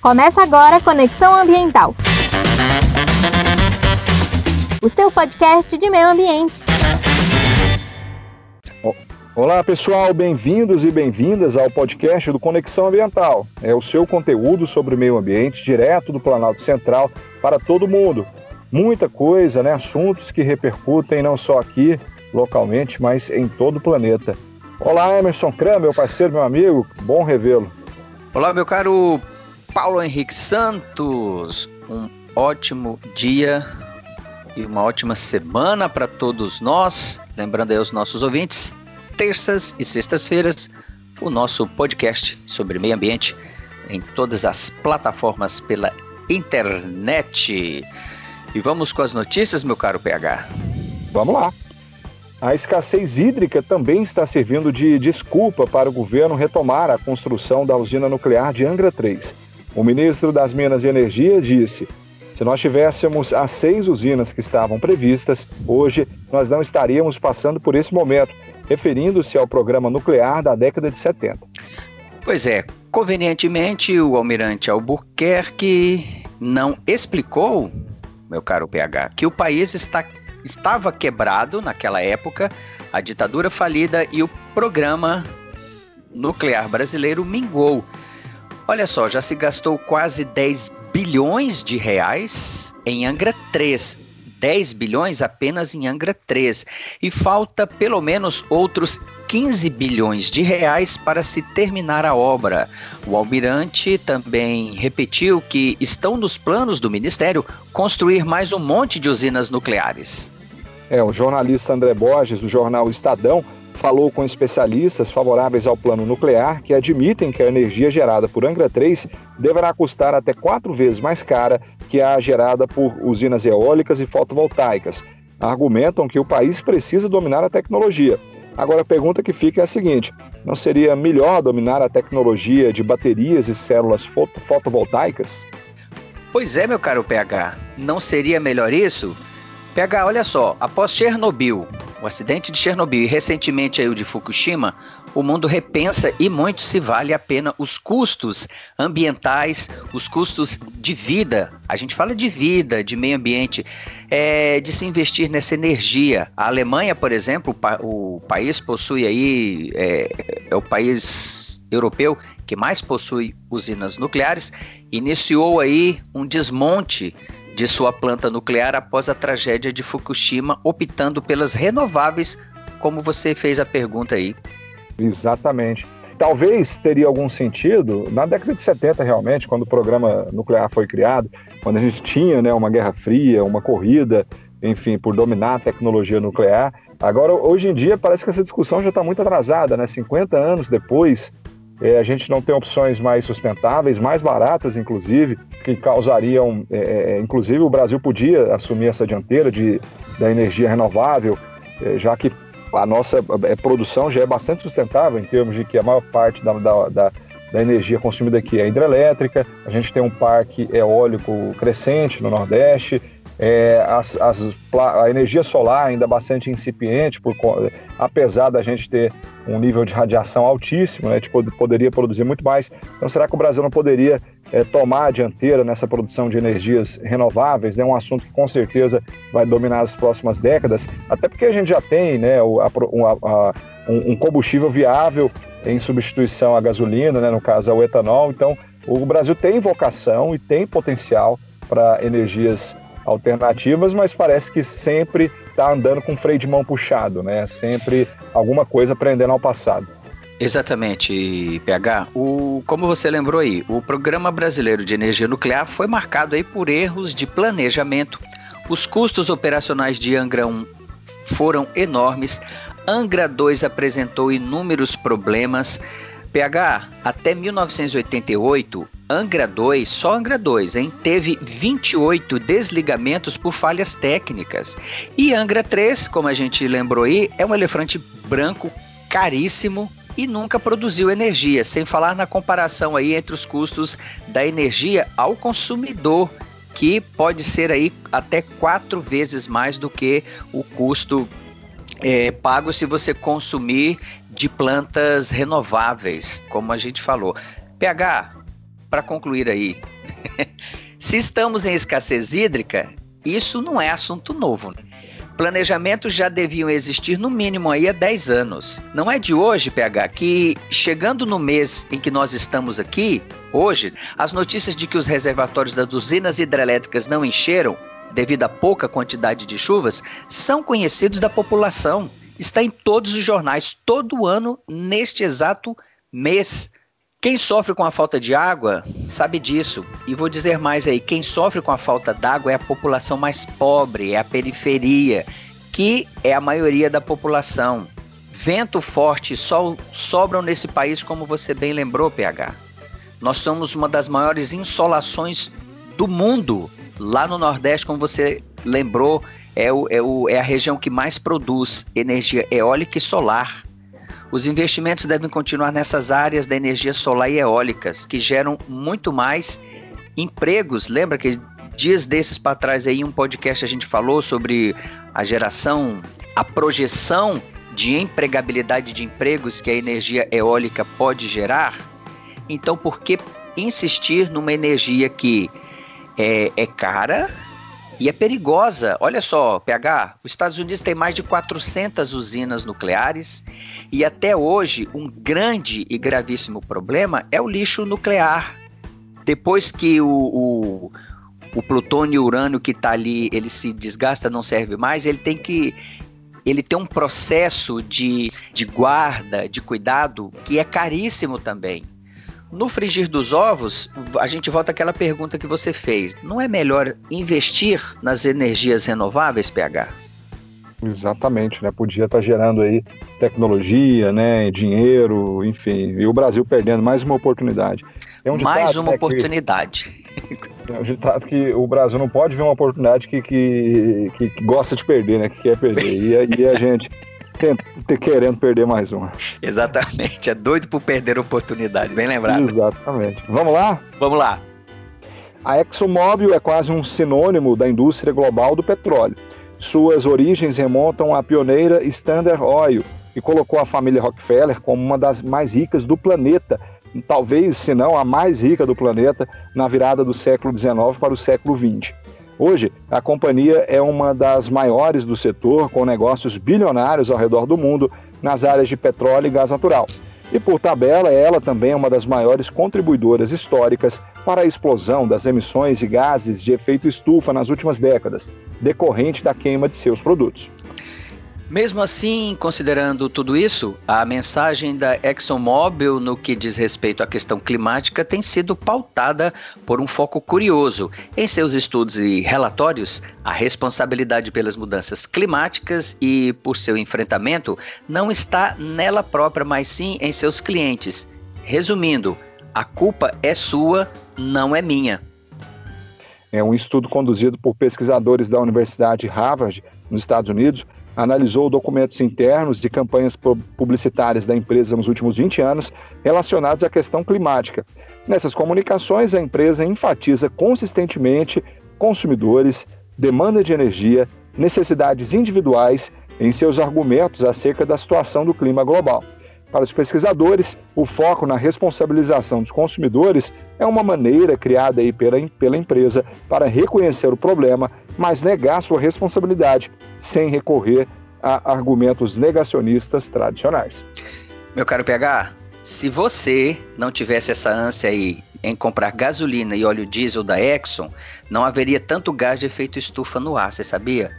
Começa agora Conexão Ambiental. O seu podcast de meio ambiente. Olá pessoal, bem-vindos e bem-vindas ao podcast do Conexão Ambiental. É o seu conteúdo sobre meio ambiente direto do Planalto Central para todo mundo. Muita coisa, né? Assuntos que repercutem não só aqui localmente, mas em todo o planeta. Olá, Emerson Kram, meu parceiro, meu amigo, bom revê-lo. Olá, meu caro Paulo Henrique Santos. Um ótimo dia e uma ótima semana para todos nós. Lembrando aí aos nossos ouvintes, terças e sextas-feiras, o nosso podcast sobre meio ambiente em todas as plataformas pela internet. E vamos com as notícias, meu caro PH. Vamos lá. A escassez hídrica também está servindo de desculpa para o governo retomar a construção da usina nuclear de Angra 3. O ministro das Minas e Energia disse: se nós tivéssemos as seis usinas que estavam previstas, hoje nós não estaríamos passando por esse momento, referindo-se ao programa nuclear da década de 70. Pois é, convenientemente o almirante Albuquerque não explicou, meu caro PH, que o país está, estava quebrado naquela época, a ditadura falida e o programa nuclear brasileiro mingou. Olha só, já se gastou quase 10 bilhões de reais em Angra 3. 10 bilhões apenas em Angra 3. E falta pelo menos outros 15 bilhões de reais para se terminar a obra. O almirante também repetiu que estão nos planos do ministério construir mais um monte de usinas nucleares. É, o jornalista André Borges, do jornal Estadão, falou com especialistas favoráveis ao plano nuclear que admitem que a energia gerada por Angra 3 deverá custar até quatro vezes mais cara que a gerada por usinas eólicas e fotovoltaicas. Argumentam que o país precisa dominar a tecnologia. Agora a pergunta que fica é a seguinte: não seria melhor dominar a tecnologia de baterias e células foto fotovoltaicas? Pois é, meu caro PH, não seria melhor isso? PH, olha só, após Chernobyl, o acidente de Chernobyl e recentemente aí o de Fukushima, o mundo repensa e muito se vale a pena os custos ambientais, os custos de vida. A gente fala de vida, de meio ambiente, é, de se investir nessa energia. A Alemanha, por exemplo, o, país possui aí é, é o país europeu que mais possui usinas nucleares, iniciou aí um desmonte de sua planta nuclear após a tragédia de Fukushima, optando pelas renováveis, como você fez a pergunta aí. Exatamente. Talvez teria algum sentido na década de 70 realmente, quando o programa nuclear foi criado, quando a gente tinha né, uma guerra fria, uma corrida, enfim, por dominar a tecnologia nuclear. Agora, hoje em dia, parece que essa discussão já está muito atrasada, né? 50 anos depois, é, a gente não tem opções mais sustentáveis, mais baratas, inclusive, que causariam. É, é, é, inclusive, o Brasil podia assumir essa dianteira de, da energia renovável, é, já que a nossa é, produção já é bastante sustentável, em termos de que a maior parte da, da, da, da energia consumida aqui é hidrelétrica, a gente tem um parque eólico crescente no Nordeste, é, as, as, a energia solar ainda bastante incipiente, por, apesar da gente ter um nível de radiação altíssimo, né, a gente poderia produzir muito mais. Então, será que o Brasil não poderia é, tomar a dianteira nessa produção de energias renováveis? É né, um assunto que com certeza vai dominar as próximas décadas, até porque a gente já tem né, o, a, a, um, um combustível viável em substituição à gasolina, né, no caso ao etanol. Então, o Brasil tem vocação e tem potencial para energias alternativas, mas parece que sempre está andando com freio de mão puxado, né? Sempre alguma coisa prendendo ao passado. Exatamente, PH. O, como você lembrou aí, o Programa Brasileiro de Energia Nuclear foi marcado aí por erros de planejamento. Os custos operacionais de Angra 1 foram enormes. Angra 2 apresentou inúmeros problemas. PH, até 1988, Angra 2, só Angra 2, hein, teve 28 desligamentos por falhas técnicas. E Angra 3, como a gente lembrou aí, é um elefante branco caríssimo e nunca produziu energia, sem falar na comparação aí entre os custos da energia ao consumidor. que pode ser aí até quatro vezes mais do que o custo é, pago se você consumir de plantas renováveis, como a gente falou. PH, para concluir aí, se estamos em escassez hídrica, isso não é assunto novo. Planejamentos já deviam existir no mínimo aí há 10 anos. Não é de hoje, PH, que chegando no mês em que nós estamos aqui, hoje, as notícias de que os reservatórios das usinas hidrelétricas não encheram devido à pouca quantidade de chuvas são conhecidos da população. Está em todos os jornais, todo ano, neste exato mês. Quem sofre com a falta de água sabe disso. E vou dizer mais aí: quem sofre com a falta d'água é a população mais pobre, é a periferia, que é a maioria da população. Vento forte e sol sobram nesse país, como você bem lembrou, PH. Nós somos uma das maiores insolações do mundo. Lá no Nordeste, como você lembrou, é, o, é, o, é a região que mais produz energia eólica e solar. Os investimentos devem continuar nessas áreas da energia solar e eólicas, que geram muito mais empregos. Lembra que dias desses para trás aí um podcast a gente falou sobre a geração, a projeção de empregabilidade de empregos que a energia eólica pode gerar? Então, por que insistir numa energia que é, é cara, e é perigosa. Olha só, PH, os Estados Unidos tem mais de 400 usinas nucleares e até hoje um grande e gravíssimo problema é o lixo nuclear. Depois que o, o, o plutônio e urânio que está ali, ele se desgasta, não serve mais, ele tem que ele tem um processo de, de guarda, de cuidado, que é caríssimo também. No frigir dos ovos, a gente volta àquela pergunta que você fez. Não é melhor investir nas energias renováveis, PH? Exatamente, né? Podia estar tá gerando aí tecnologia, né? Dinheiro, enfim. E o Brasil perdendo mais uma oportunidade. É um mais uma né, oportunidade. Que, é um ditado que o Brasil não pode ver uma oportunidade que, que, que, que gosta de perder, né? Que quer perder. E, e a gente ter querendo perder mais uma. Exatamente, é doido por perder a oportunidade, bem lembrado. Exatamente. Vamos lá? Vamos lá. A ExxonMobil é quase um sinônimo da indústria global do petróleo. Suas origens remontam à pioneira Standard Oil, que colocou a família Rockefeller como uma das mais ricas do planeta, talvez, se não a mais rica do planeta, na virada do século XIX para o século XX. Hoje, a companhia é uma das maiores do setor, com negócios bilionários ao redor do mundo nas áreas de petróleo e gás natural. E por tabela, ela também é uma das maiores contribuidoras históricas para a explosão das emissões de gases de efeito estufa nas últimas décadas, decorrente da queima de seus produtos. Mesmo assim, considerando tudo isso, a mensagem da ExxonMobil no que diz respeito à questão climática tem sido pautada por um foco curioso. Em seus estudos e relatórios, a responsabilidade pelas mudanças climáticas e por seu enfrentamento não está nela própria, mas sim em seus clientes. Resumindo, a culpa é sua, não é minha. É um estudo conduzido por pesquisadores da Universidade Harvard, nos Estados Unidos, analisou documentos internos de campanhas publicitárias da empresa nos últimos 20 anos relacionados à questão climática. Nessas comunicações, a empresa enfatiza consistentemente consumidores, demanda de energia, necessidades individuais em seus argumentos acerca da situação do clima global. Para os pesquisadores, o foco na responsabilização dos consumidores é uma maneira criada aí pela, pela empresa para reconhecer o problema, mas negar sua responsabilidade sem recorrer a argumentos negacionistas tradicionais. Meu caro PH, se você não tivesse essa ânsia aí em comprar gasolina e óleo diesel da Exxon, não haveria tanto gás de efeito estufa no ar, você sabia?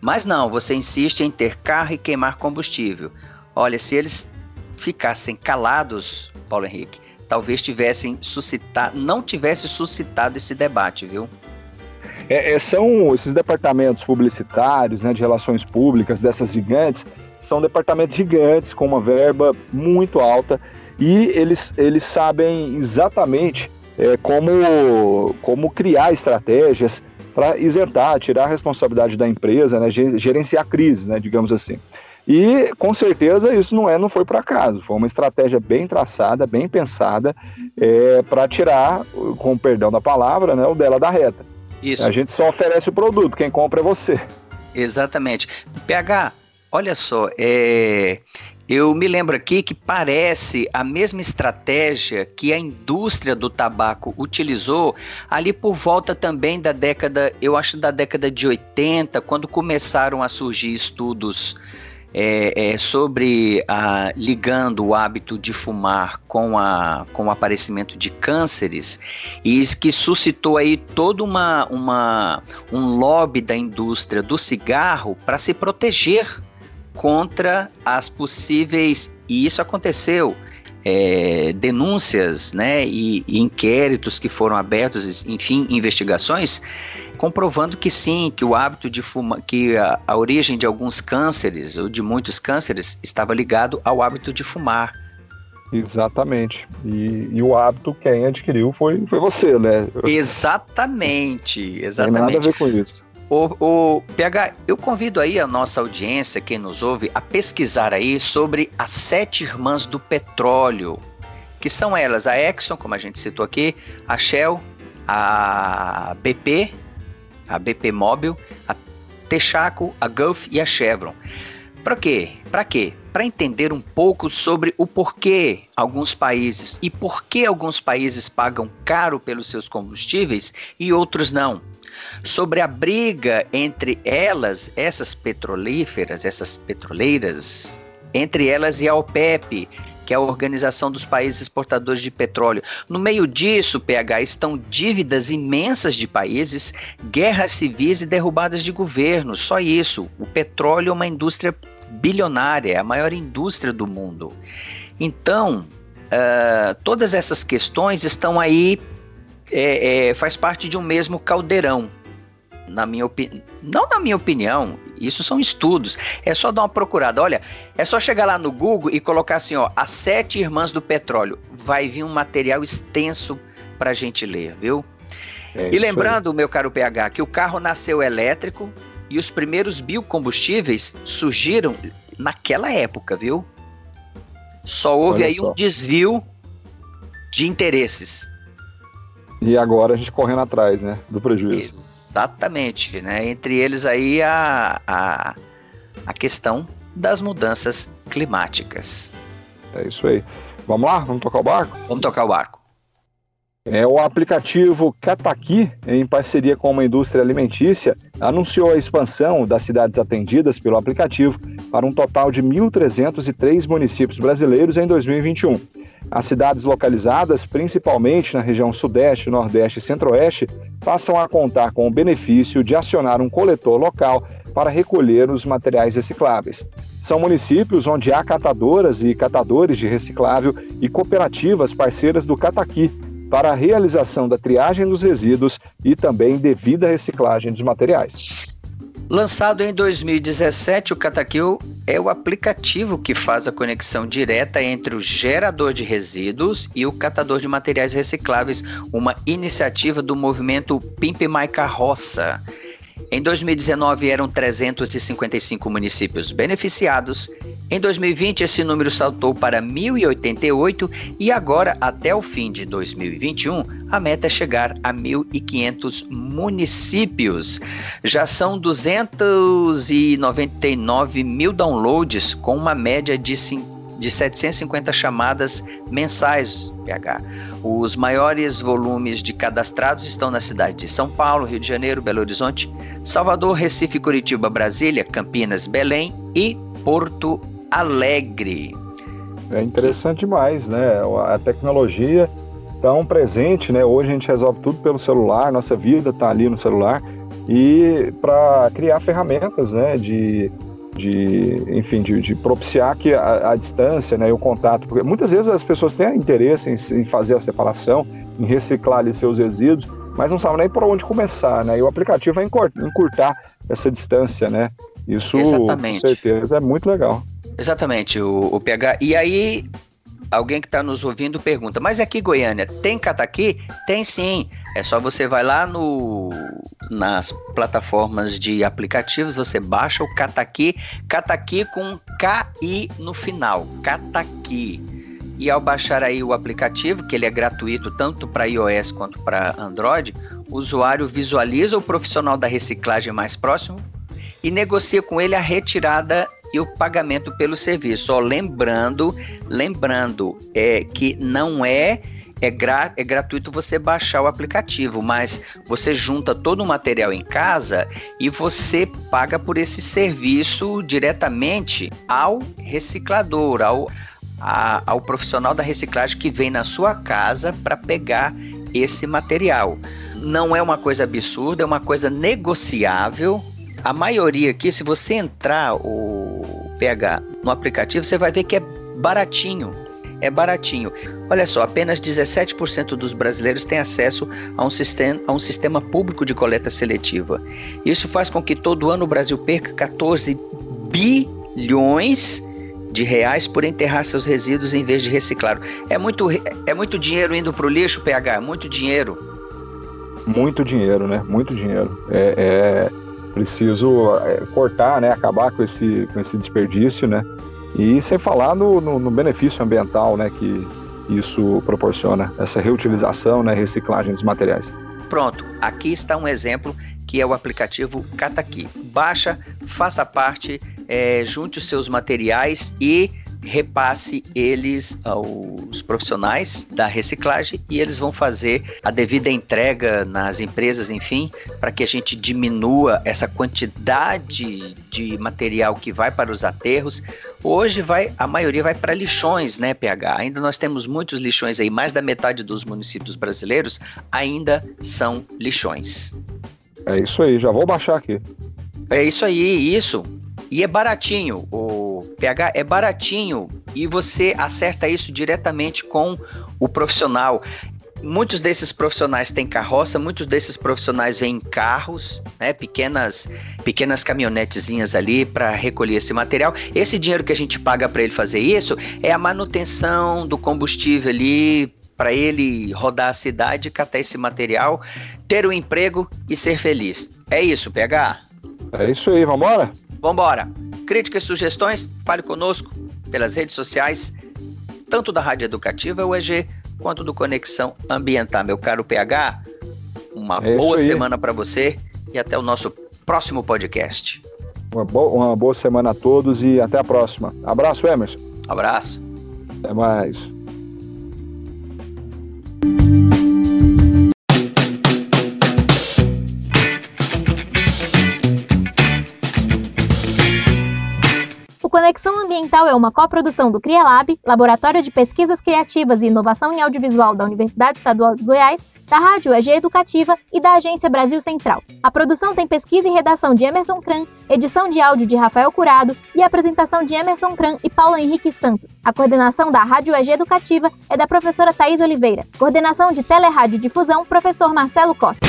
Mas não, você insiste em ter carro e queimar combustível. Olha, se eles ficassem calados, Paulo Henrique, talvez tivessem suscitado, não tivesse suscitado esse debate, viu? É, é, são esses departamentos publicitários, né, de relações públicas dessas gigantes, são departamentos gigantes com uma verba muito alta e eles, eles sabem exatamente é, como, como criar estratégias para isentar, tirar a responsabilidade da empresa, né, gerenciar crises, né, digamos assim. E com certeza isso não é, não foi por acaso, foi uma estratégia bem traçada, bem pensada é, para tirar, com perdão da palavra, né, o dela da reta. Isso. A gente só oferece o produto, quem compra é você. Exatamente. PH, olha só, é, eu me lembro aqui que parece a mesma estratégia que a indústria do tabaco utilizou ali por volta também da década, eu acho da década de 80, quando começaram a surgir estudos é, é, sobre a, ligando o hábito de fumar com, a, com o aparecimento de cânceres e que suscitou aí todo uma, uma, um lobby da indústria do cigarro para se proteger contra as possíveis e isso aconteceu é, denúncias né, e, e, inquéritos que foram abertos, enfim, investigações, comprovando que sim, que o hábito de fumar, que a, a origem de alguns cânceres, ou de muitos cânceres, estava ligado ao hábito de fumar. Exatamente. E, e, o hábito quem adquiriu foi, foi você, né? Exatamente, exatamente. Tem nada a ver com isso. O, o, PH, eu convido aí a nossa audiência, quem nos ouve, a pesquisar aí sobre as sete irmãs do petróleo, que são elas, a Exxon, como a gente citou aqui, a Shell, a BP, a BP Móvel, a Texaco, a Gulf e a Chevron. Para quê? Para quê? Para entender um pouco sobre o porquê alguns países e por que alguns países pagam caro pelos seus combustíveis e outros não sobre a briga entre elas, essas petrolíferas, essas petroleiras, entre elas e a OPEP, que é a Organização dos Países Exportadores de Petróleo. No meio disso, PH, estão dívidas imensas de países, guerras civis e derrubadas de governos. Só isso. O petróleo é uma indústria bilionária, é a maior indústria do mundo. Então, uh, todas essas questões estão aí é, é, faz parte de um mesmo caldeirão. Na minha opinião, não na minha opinião, isso são estudos. É só dar uma procurada. Olha, é só chegar lá no Google e colocar assim, ó, as sete irmãs do petróleo. Vai vir um material extenso para a gente ler, viu? É e lembrando, meu caro PH, que o carro nasceu elétrico e os primeiros biocombustíveis surgiram naquela época, viu? Só houve Olha aí só. um desvio de interesses. E agora a gente correndo atrás, né, do prejuízo. Exatamente, né? Entre eles aí a, a, a questão das mudanças climáticas. É isso aí. Vamos lá? Vamos tocar o barco? Vamos tocar o barco. É, o aplicativo Kataki, em parceria com uma indústria alimentícia, anunciou a expansão das cidades atendidas pelo aplicativo para um total de 1.303 municípios brasileiros em 2021. As cidades localizadas, principalmente na região Sudeste, Nordeste e Centro-Oeste, passam a contar com o benefício de acionar um coletor local para recolher os materiais recicláveis. São municípios onde há catadoras e catadores de reciclável e cooperativas parceiras do Cataqui para a realização da triagem dos resíduos e também devida reciclagem dos materiais. Lançado em 2017, o Catakill é o aplicativo que faz a conexão direta entre o gerador de resíduos e o catador de materiais recicláveis, uma iniciativa do movimento Pimp My Carroça. Em 2019 eram 355 municípios beneficiados. Em 2020 esse número saltou para 1088 e agora até o fim de 2021 a meta é chegar a 1500 municípios. Já são 299 mil downloads com uma média de 50 de 750 chamadas mensais PH. Os maiores volumes de cadastrados estão na cidade de São Paulo, Rio de Janeiro, Belo Horizonte, Salvador, Recife, Curitiba, Brasília, Campinas, Belém e Porto Alegre. É interessante demais, né? A tecnologia tão presente, né? Hoje a gente resolve tudo pelo celular, nossa vida está ali no celular e para criar ferramentas, né? De de, enfim, de, de propiciar que a, a, distância né, e o contato, porque muitas vezes as pessoas têm interesse em, em fazer a separação, em reciclar ali seus resíduos, mas não sabem nem por onde começar, né? E o aplicativo vai encurtar essa distância, né? Isso, Exatamente. com certeza, é muito legal. Exatamente, o, o PH. E aí, alguém que está nos ouvindo pergunta, mas aqui Goiânia tem cataqui? Tem sim. É só você vai lá no nas plataformas de aplicativos, você baixa o Cataqui, Cataqui com KI no final, Cataqui. E ao baixar aí o aplicativo, que ele é gratuito tanto para iOS quanto para Android, o usuário visualiza o profissional da reciclagem mais próximo e negocia com ele a retirada e o pagamento pelo serviço. Ó, lembrando, lembrando é, que não é é, gra é gratuito você baixar o aplicativo, mas você junta todo o material em casa e você paga por esse serviço diretamente ao reciclador, ao, a, ao profissional da reciclagem que vem na sua casa para pegar esse material. Não é uma coisa absurda, é uma coisa negociável. A maioria aqui, se você entrar o PH no aplicativo, você vai ver que é baratinho é baratinho. Olha só, apenas 17% dos brasileiros têm acesso a um, sistema, a um sistema público de coleta seletiva. Isso faz com que todo ano o Brasil perca 14 bilhões de reais por enterrar seus resíduos em vez de reciclar. É muito, é muito dinheiro indo para o lixo, PH? É muito dinheiro. Muito dinheiro, né? Muito dinheiro. É, é preciso é, cortar, né? Acabar com esse, com esse desperdício, né? E sem falar no, no, no benefício ambiental né, que isso proporciona, essa reutilização, né, reciclagem dos materiais. Pronto, aqui está um exemplo que é o aplicativo Cataqui. Baixa, faça parte, é, junte os seus materiais e repasse eles aos profissionais da reciclagem e eles vão fazer a devida entrega nas empresas, enfim, para que a gente diminua essa quantidade de material que vai para os aterros. Hoje vai, a maioria vai para lixões, né, PH? Ainda nós temos muitos lixões aí, mais da metade dos municípios brasileiros ainda são lixões. É isso aí, já vou baixar aqui. É isso aí, isso. E é baratinho, o PH é baratinho e você acerta isso diretamente com o profissional. Muitos desses profissionais têm carroça, muitos desses profissionais vêm em carros, né, pequenas, pequenas caminhonetezinhas ali para recolher esse material. Esse dinheiro que a gente paga para ele fazer isso é a manutenção do combustível ali para ele rodar a cidade, catar esse material, ter um emprego e ser feliz. É isso, PH? É isso aí, vamos embora? Vambora! Críticas, sugestões, fale conosco pelas redes sociais, tanto da Rádio Educativa UEG quanto do Conexão Ambiental. Meu caro PH, uma é boa semana para você e até o nosso próximo podcast. Uma, bo uma boa semana a todos e até a próxima. Abraço, Emerson. Abraço. Até mais. Ambiental é uma coprodução do CriaLab, Laboratório de Pesquisas Criativas e Inovação em Audiovisual da Universidade Estadual de Goiás, da Rádio EG Educativa e da Agência Brasil Central. A produção tem pesquisa e redação de Emerson Kran, edição de áudio de Rafael Curado e apresentação de Emerson Kran e Paulo Henrique Santos. A coordenação da Rádio EG Educativa é da professora Thais Oliveira. Coordenação de Telerádio Difusão, professor Marcelo Costa.